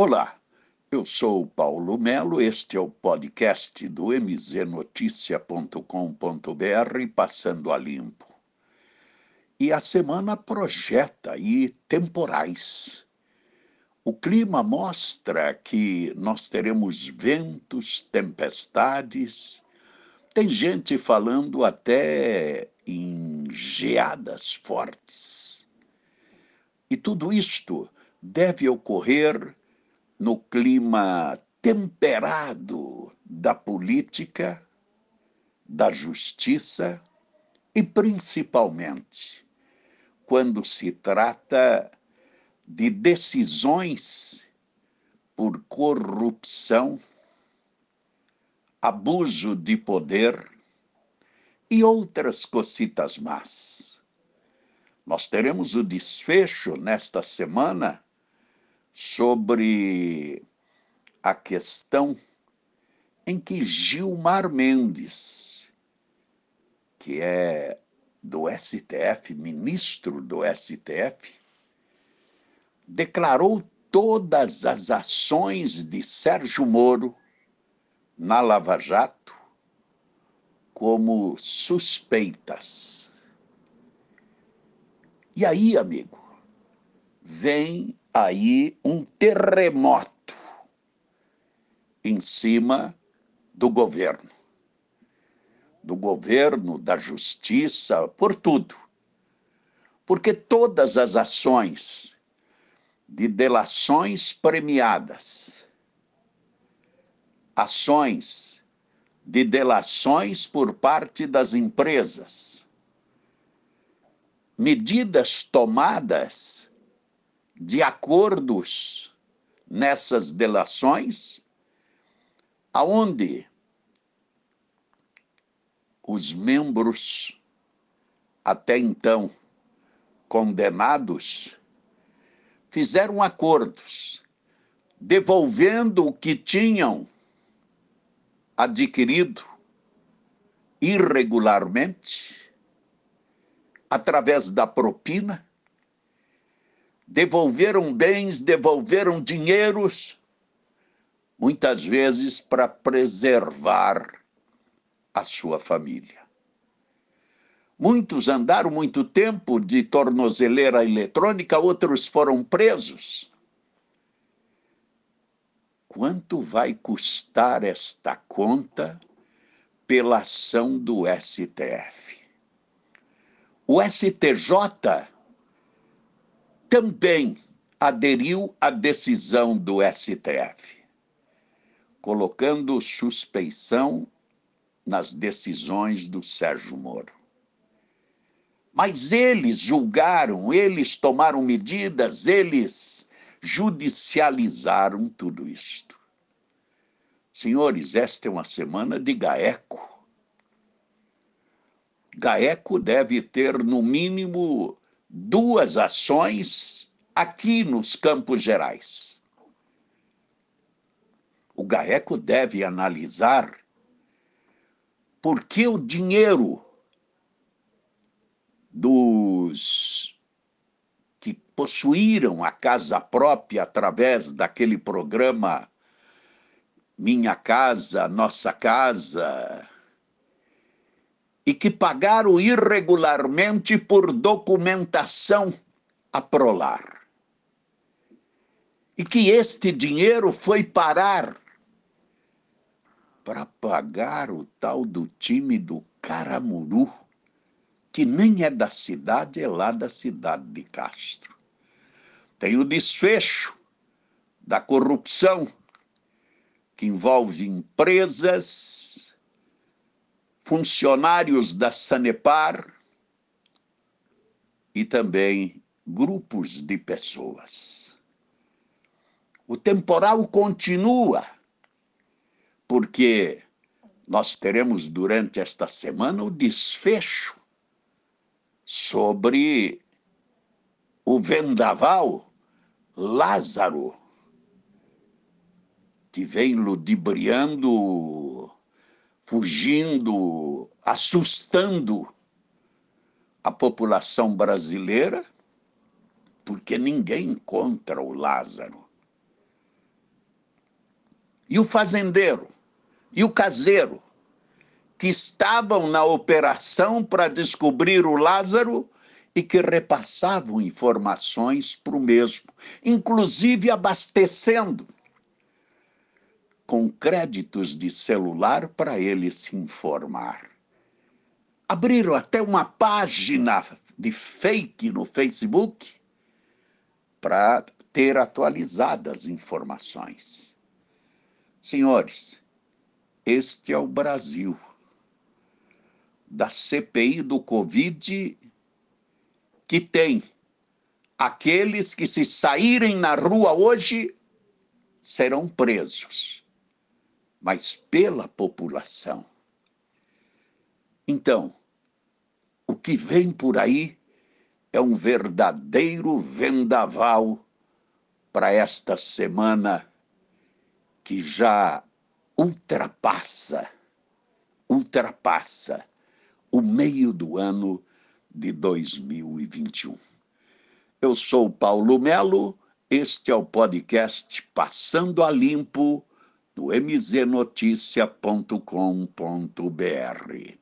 Olá, eu sou Paulo Melo, este é o podcast do mznoticia.com.br Passando a Limpo. E a semana projeta aí temporais. O clima mostra que nós teremos ventos, tempestades, tem gente falando até em geadas fortes. E tudo isto deve ocorrer no clima temperado da política, da justiça e, principalmente, quando se trata de decisões por corrupção, abuso de poder e outras cocitas más. Nós teremos o desfecho nesta semana sobre a questão em que Gilmar Mendes, que é do STF, ministro do STF, declarou todas as ações de Sérgio Moro na Lava Jato como suspeitas. E aí, amigo, vem aí um terremoto em cima do governo. Do governo, da justiça, por tudo. Porque todas as ações de delações premiadas, ações de delações por parte das empresas, medidas tomadas de acordos nessas delações, aonde os membros até então condenados fizeram acordos devolvendo o que tinham adquirido irregularmente através da propina devolveram bens, devolveram dinheiros, muitas vezes para preservar a sua família. Muitos andaram muito tempo de tornozeleira eletrônica, outros foram presos. Quanto vai custar esta conta pela ação do STF? O STJ também aderiu à decisão do STF, colocando suspeição nas decisões do Sérgio Moro. Mas eles julgaram, eles tomaram medidas, eles judicializaram tudo isto. Senhores, esta é uma semana de GAECO. GAECO deve ter, no mínimo, duas ações aqui nos Campos Gerais. O GAECO deve analisar por que o dinheiro dos que possuíram a casa própria através daquele programa Minha Casa, Nossa Casa, e que pagaram irregularmente por documentação a Prolar. E que este dinheiro foi parar para pagar o tal do time do Caramuru, que nem é da cidade, é lá da cidade de Castro. Tem o desfecho da corrupção, que envolve empresas, funcionários da Sanepar e também grupos de pessoas. O temporal continua, porque nós teremos durante esta semana o desfecho sobre o vendaval Lázaro, que vem ludibriando fugindo, assustando a população brasileira, porque ninguém encontra o Lázaro. e o fazendeiro e o caseiro que estavam na operação para descobrir o Lázaro e que repassavam informações para o mesmo, inclusive abastecendo com créditos de celular para ele se informar. Abriram até uma página de fake no Facebook para ter atualizadas informações. Senhores, este é o Brasil da CPI do Covid que tem aqueles que, se saírem na rua hoje, serão presos, mas pela população. Então, o que vem por aí é um verdadeiro vendaval para esta semana que já ultrapassa, ultrapassa o meio do ano de 2021. Eu sou Paulo Melo, este é o podcast Passando a Limpo no mznoticia.com.br.